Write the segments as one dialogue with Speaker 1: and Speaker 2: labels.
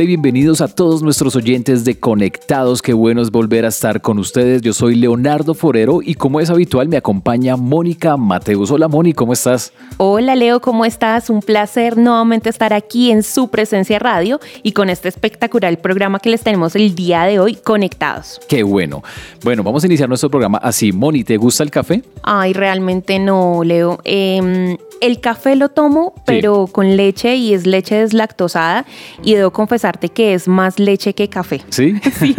Speaker 1: Hola y bienvenidos a todos nuestros oyentes de Conectados. Qué bueno es volver a estar con ustedes. Yo soy Leonardo Forero y como es habitual me acompaña Mónica Mateus. Hola Moni, ¿cómo estás?
Speaker 2: Hola Leo, ¿cómo estás? Un placer nuevamente estar aquí en su presencia radio y con este espectacular programa que les tenemos el día de hoy, Conectados.
Speaker 1: Qué bueno. Bueno, vamos a iniciar nuestro programa así. Moni, ¿te gusta el café?
Speaker 2: Ay, realmente no, Leo. Eh, el café lo tomo, pero con leche y es leche deslactosada y debo confesarte que es más leche que café.
Speaker 1: ¿Sí? Sí.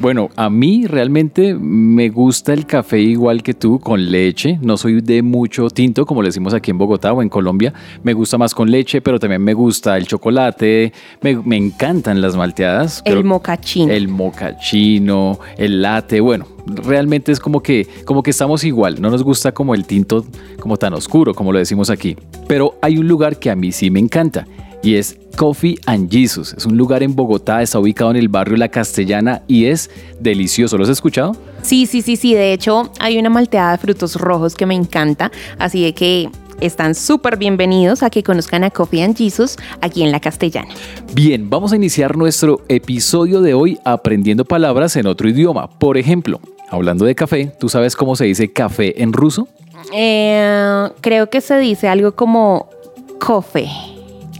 Speaker 1: bueno, a mí realmente me gusta el café igual que tú, con leche. No soy de mucho tinto, como le decimos aquí en Bogotá o en Colombia. Me gusta más con leche, pero también me gusta el chocolate. Me, encantan las malteadas.
Speaker 2: El mocachino.
Speaker 1: El mocachino, el latte. Bueno, realmente es como que, como que estamos igual. No nos gusta como el tinto como tan oscuro, como lo decimos aquí. Pero hay un lugar que a mí sí me encanta y es Coffee and Jesus. Es un lugar en Bogotá, está ubicado en el barrio La Castellana y es delicioso. ¿Lo has escuchado?
Speaker 2: Sí, sí, sí, sí. De hecho, hay una malteada de frutos rojos que me encanta, así de que están súper bienvenidos a que conozcan a Coffee and Jesus aquí en La Castellana.
Speaker 1: Bien, vamos a iniciar nuestro episodio de hoy aprendiendo palabras en otro idioma. Por ejemplo, hablando de café, ¿tú sabes cómo se dice café en ruso?
Speaker 2: Eh, creo que se dice algo como cofe.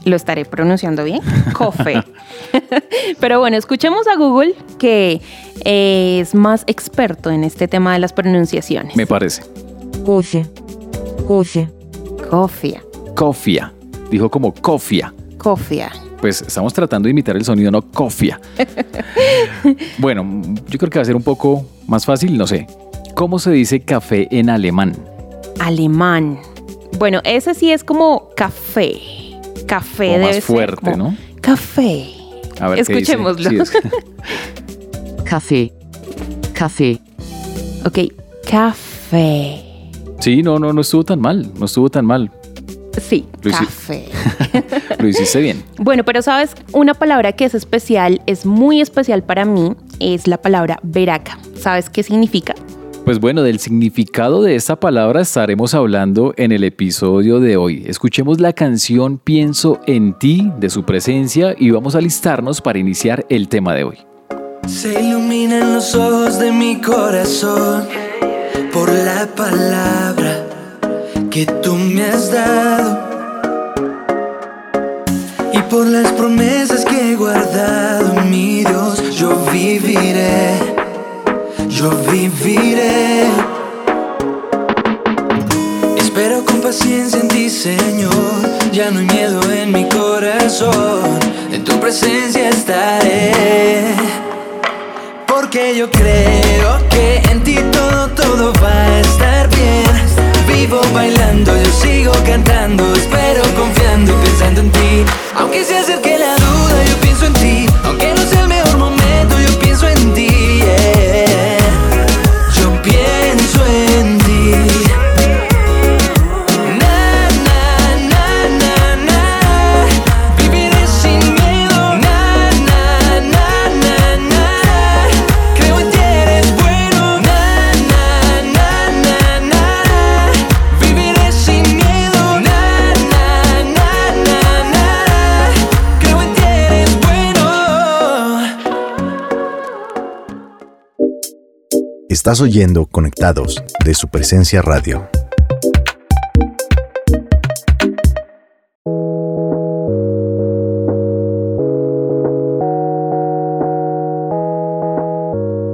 Speaker 2: Lo estaré pronunciando bien. Cofe. Pero bueno, escuchemos a Google que es más experto en este tema de las pronunciaciones.
Speaker 1: Me parece.
Speaker 3: Cofe. Cofe.
Speaker 2: Cofia.
Speaker 1: Cofia. Dijo como cofia.
Speaker 2: Cofia.
Speaker 1: Pues estamos tratando de imitar el sonido, no cofia. bueno, yo creo que va a ser un poco más fácil, no sé. ¿Cómo se dice café en alemán?
Speaker 2: Alemán. Bueno, ese sí es como café. Café
Speaker 1: de más fuerte, ¿no?
Speaker 2: Café. A ver, Escuchémoslo.
Speaker 3: café. Café.
Speaker 2: Ok, café.
Speaker 1: Sí, no, no, no estuvo tan mal. No estuvo tan mal.
Speaker 2: Sí, café.
Speaker 1: Lo hiciste bien.
Speaker 2: Bueno, pero sabes, una palabra que es especial, es muy especial para mí, es la palabra veraca. ¿Sabes qué significa?
Speaker 1: Pues bueno, del significado de esta palabra estaremos hablando en el episodio de hoy. Escuchemos la canción Pienso en ti de su presencia y vamos a listarnos para iniciar el tema de hoy.
Speaker 4: Se iluminan los ojos de mi corazón por la palabra que tú me has dado y por las promesas que he guardado, mi Dios, yo viviré yo viviré. Espero con paciencia en ti, Señor. Ya no hay miedo en mi corazón. En tu presencia estaré. Porque yo creo que en ti todo, todo va a estar bien. Vivo bailando, yo sigo cantando. Espero confiando y pensando en ti. Aunque se acerque la duda, yo pienso en ti.
Speaker 5: Estás oyendo Conectados de su presencia radio.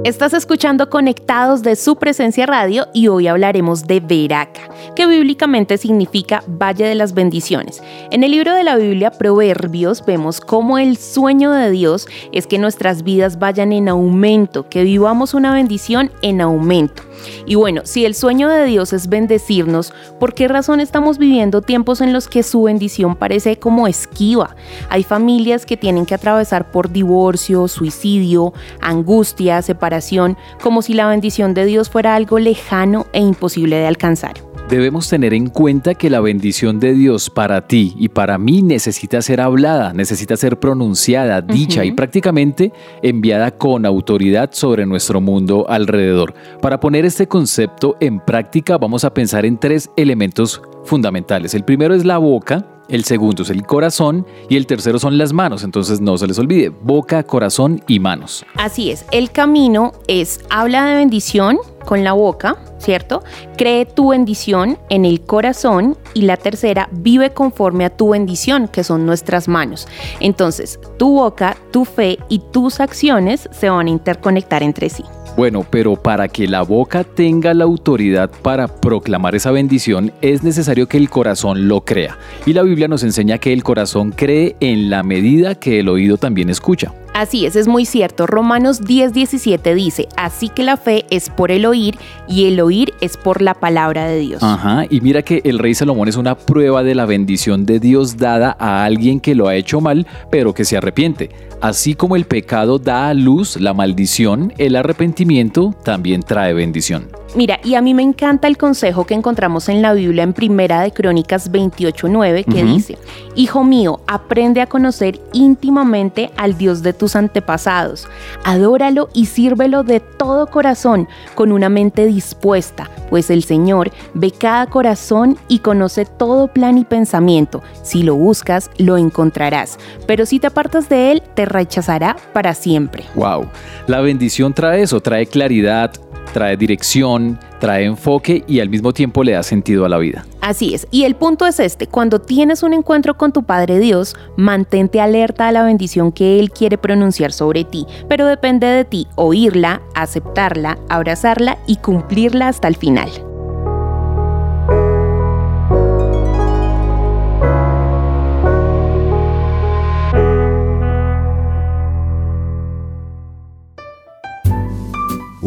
Speaker 2: Estás escuchando Conectados de su presencia radio y hoy hablaremos de Veraca, que bíblicamente significa Valle de las Bendiciones. En el libro de la Biblia Proverbios vemos cómo el sueño de Dios es que nuestras vidas vayan en aumento, que vivamos una bendición en aumento. Y bueno, si el sueño de Dios es bendecirnos, ¿por qué razón estamos viviendo tiempos en los que su bendición parece como esquiva? Hay familias que tienen que atravesar por divorcio, suicidio, angustia, separación, como si la bendición de Dios fuera algo lejano e imposible de alcanzar.
Speaker 1: Debemos tener en cuenta que la bendición de Dios para ti y para mí necesita ser hablada, necesita ser pronunciada, dicha y prácticamente enviada con autoridad sobre nuestro mundo alrededor. Para poner este concepto en práctica vamos a pensar en tres elementos fundamentales. El primero es la boca, el segundo es el corazón y el tercero son las manos. Entonces no se les olvide, boca, corazón y manos.
Speaker 2: Así es, el camino es habla de bendición con la boca, ¿cierto? Cree tu bendición en el corazón y la tercera vive conforme a tu bendición, que son nuestras manos. Entonces, tu boca, tu fe y tus acciones se van a interconectar entre sí.
Speaker 1: Bueno, pero para que la boca tenga la autoridad para proclamar esa bendición es necesario que el corazón lo crea. Y la Biblia nos enseña que el corazón cree en la medida que el oído también escucha.
Speaker 2: Así es, es muy cierto. Romanos 10:17 dice, así que la fe es por el oír y el oír es por la palabra de Dios.
Speaker 1: Ajá, y mira que el rey Salomón es una prueba de la bendición de Dios dada a alguien que lo ha hecho mal, pero que se arrepiente. Así como el pecado da a luz la maldición, el arrepentimiento también trae bendición.
Speaker 2: Mira, y a mí me encanta el consejo que encontramos en la Biblia en Primera de Crónicas 28:9 que dice: Hijo mío, aprende a conocer íntimamente al Dios de tus antepasados. Adóralo y sírvelo de todo corazón, con una mente dispuesta, pues el Señor ve cada corazón y conoce todo plan y pensamiento. Si lo buscas, lo encontrarás, pero si te apartas de él, te rechazará para siempre.
Speaker 1: Wow, la bendición trae eso, trae claridad, trae dirección, trae enfoque y al mismo tiempo le da sentido a la vida.
Speaker 2: Así es, y el punto es este, cuando tienes un encuentro con tu Padre Dios, mantente alerta a la bendición que Él quiere pronunciar sobre ti, pero depende de ti oírla, aceptarla, abrazarla y cumplirla hasta el final.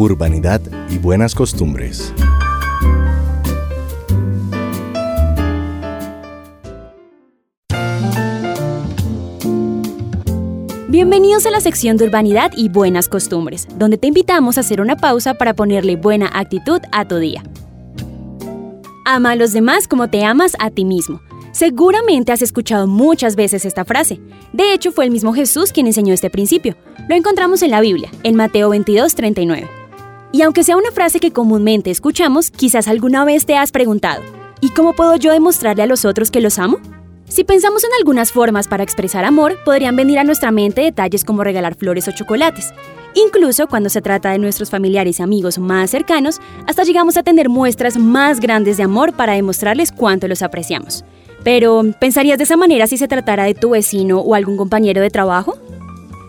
Speaker 5: Urbanidad y buenas costumbres.
Speaker 6: Bienvenidos a la sección de Urbanidad y Buenas Costumbres, donde te invitamos a hacer una pausa para ponerle buena actitud a tu día. Ama a los demás como te amas a ti mismo. Seguramente has escuchado muchas veces esta frase. De hecho, fue el mismo Jesús quien enseñó este principio. Lo encontramos en la Biblia, en Mateo 22, 39. Y aunque sea una frase que comúnmente escuchamos, quizás alguna vez te has preguntado, ¿y cómo puedo yo demostrarle a los otros que los amo? Si pensamos en algunas formas para expresar amor, podrían venir a nuestra mente detalles como regalar flores o chocolates. Incluso cuando se trata de nuestros familiares y amigos más cercanos, hasta llegamos a tener muestras más grandes de amor para demostrarles cuánto los apreciamos. Pero, ¿pensarías de esa manera si se tratara de tu vecino o algún compañero de trabajo?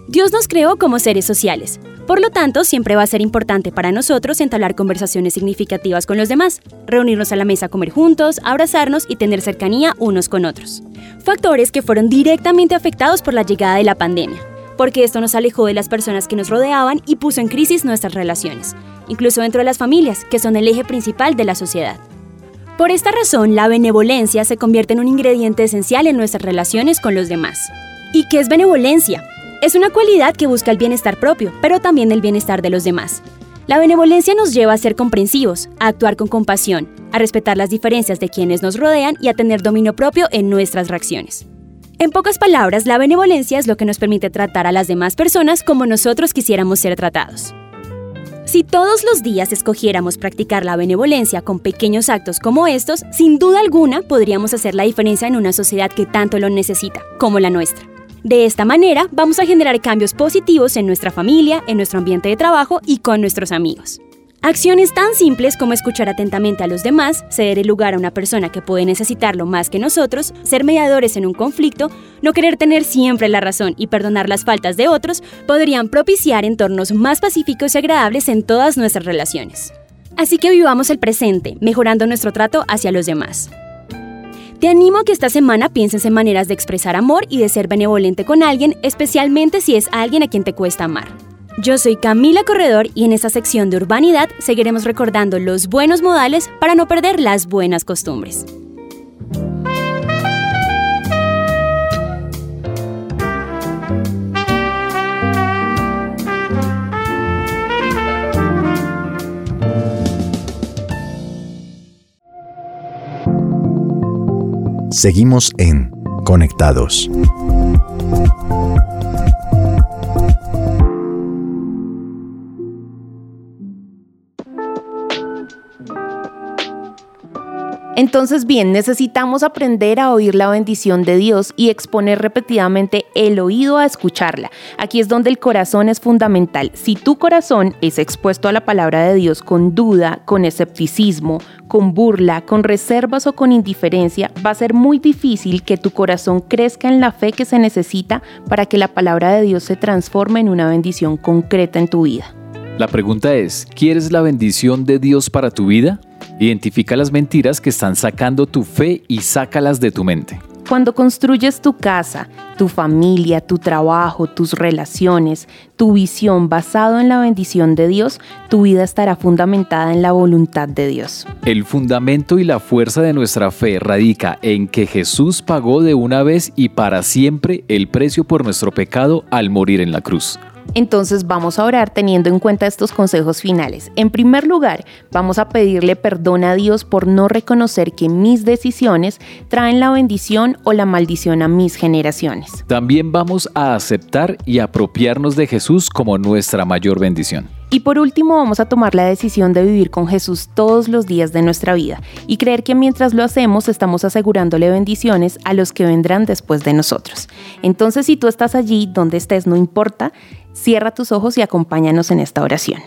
Speaker 6: Dios nos creó como seres sociales, por lo tanto, siempre va a ser importante para nosotros entablar conversaciones significativas con los demás, reunirnos a la mesa comer juntos, abrazarnos y tener cercanía unos con otros. Factores que fueron directamente afectados por la llegada de la pandemia, porque esto nos alejó de las personas que nos rodeaban y puso en crisis nuestras relaciones, incluso dentro de las familias, que son el eje principal de la sociedad. Por esta razón, la benevolencia se convierte en un ingrediente esencial en nuestras relaciones con los demás. ¿Y qué es benevolencia? Es una cualidad que busca el bienestar propio, pero también el bienestar de los demás. La benevolencia nos lleva a ser comprensivos, a actuar con compasión, a respetar las diferencias de quienes nos rodean y a tener dominio propio en nuestras reacciones. En pocas palabras, la benevolencia es lo que nos permite tratar a las demás personas como nosotros quisiéramos ser tratados. Si todos los días escogiéramos practicar la benevolencia con pequeños actos como estos, sin duda alguna podríamos hacer la diferencia en una sociedad que tanto lo necesita, como la nuestra. De esta manera, vamos a generar cambios positivos en nuestra familia, en nuestro ambiente de trabajo y con nuestros amigos. Acciones tan simples como escuchar atentamente a los demás, ceder el lugar a una persona que puede necesitarlo más que nosotros, ser mediadores en un conflicto, no querer tener siempre la razón y perdonar las faltas de otros, podrían propiciar entornos más pacíficos y agradables en todas nuestras relaciones. Así que vivamos el presente, mejorando nuestro trato hacia los demás. Te animo a que esta semana pienses en maneras de expresar amor y de ser benevolente con alguien, especialmente si es alguien a quien te cuesta amar. Yo soy Camila Corredor y en esta sección de urbanidad seguiremos recordando los buenos modales para no perder las buenas costumbres.
Speaker 5: Seguimos en Conectados.
Speaker 2: Entonces, bien, necesitamos aprender a oír la bendición de Dios y exponer repetidamente el oído a escucharla. Aquí es donde el corazón es fundamental. Si tu corazón es expuesto a la palabra de Dios con duda, con escepticismo, con burla, con reservas o con indiferencia, va a ser muy difícil que tu corazón crezca en la fe que se necesita para que la palabra de Dios se transforme en una bendición concreta en tu vida.
Speaker 1: La pregunta es, ¿quieres la bendición de Dios para tu vida? Identifica las mentiras que están sacando tu fe y sácalas de tu mente.
Speaker 2: Cuando construyes tu casa, tu familia, tu trabajo, tus relaciones, tu visión basado en la bendición de Dios, tu vida estará fundamentada en la voluntad de Dios.
Speaker 1: El fundamento y la fuerza de nuestra fe radica en que Jesús pagó de una vez y para siempre el precio por nuestro pecado al morir en la cruz.
Speaker 2: Entonces vamos a orar teniendo en cuenta estos consejos finales. En primer lugar, vamos a pedirle perdón a Dios por no reconocer que mis decisiones traen la bendición o la maldición a mis generaciones.
Speaker 1: También vamos a aceptar y apropiarnos de Jesús como nuestra mayor bendición.
Speaker 2: Y por último vamos a tomar la decisión de vivir con Jesús todos los días de nuestra vida y creer que mientras lo hacemos estamos asegurándole bendiciones a los que vendrán después de nosotros. Entonces si tú estás allí, donde estés, no importa, cierra tus ojos y acompáñanos en esta oración.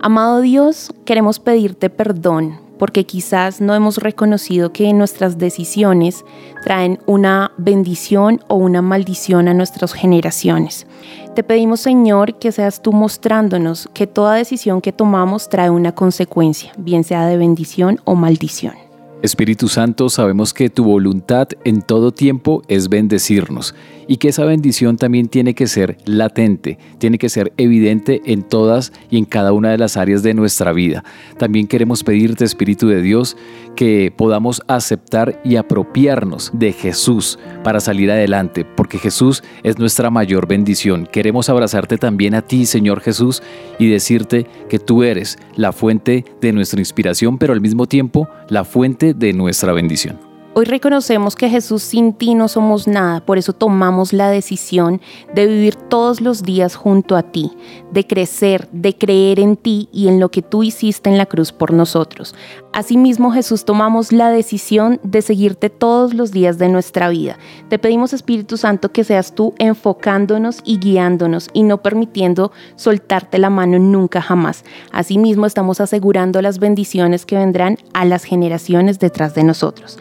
Speaker 2: Amado Dios, queremos pedirte perdón porque quizás no hemos reconocido que nuestras decisiones traen una bendición o una maldición a nuestras generaciones. Te pedimos, Señor, que seas tú mostrándonos que toda decisión que tomamos trae una consecuencia, bien sea de bendición o maldición.
Speaker 1: Espíritu Santo, sabemos que tu voluntad en todo tiempo es bendecirnos y que esa bendición también tiene que ser latente, tiene que ser evidente en todas y en cada una de las áreas de nuestra vida. También queremos pedirte, Espíritu de Dios, que podamos aceptar y apropiarnos de Jesús para salir adelante, porque Jesús es nuestra mayor bendición. Queremos abrazarte también a ti, Señor Jesús, y decirte que tú eres la fuente de nuestra inspiración, pero al mismo tiempo la fuente de nuestra bendición.
Speaker 2: Hoy reconocemos que Jesús sin ti no somos nada, por eso tomamos la decisión de vivir todos los días junto a ti, de crecer, de creer en ti y en lo que tú hiciste en la cruz por nosotros. Asimismo, Jesús, tomamos la decisión de seguirte todos los días de nuestra vida. Te pedimos, Espíritu Santo, que seas tú enfocándonos y guiándonos y no permitiendo soltarte la mano nunca jamás. Asimismo, estamos asegurando las bendiciones que vendrán a las generaciones detrás de nosotros.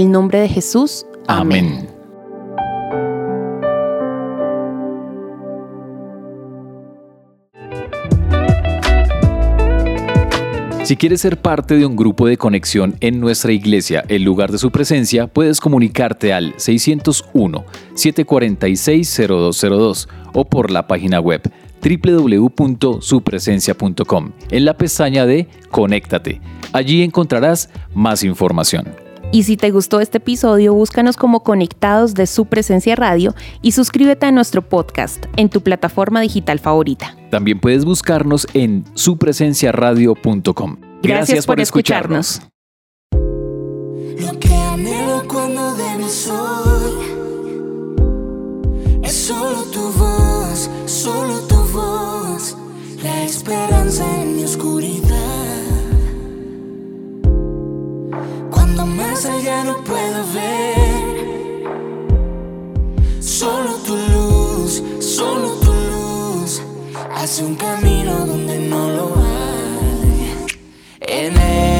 Speaker 2: El nombre de Jesús. Amén.
Speaker 1: Si quieres ser parte de un grupo de conexión en nuestra iglesia, en lugar de su presencia, puedes comunicarte al 601-746-0202 o por la página web www.supresencia.com en la pestaña de Conéctate. Allí encontrarás más información.
Speaker 2: Y si te gustó este episodio, búscanos como Conectados de su presencia radio y suscríbete a nuestro podcast en tu plataforma digital favorita.
Speaker 1: También puedes buscarnos en supresenciaradio.com.
Speaker 2: Gracias, Gracias por, escucharnos.
Speaker 4: Lo que anhelo cuando ven el sol es solo tu voz, solo tu voz, la esperanza en mi oscuridad. Más allá no puedo ver, solo tu luz, solo tu luz, hace un camino donde no lo hay. En este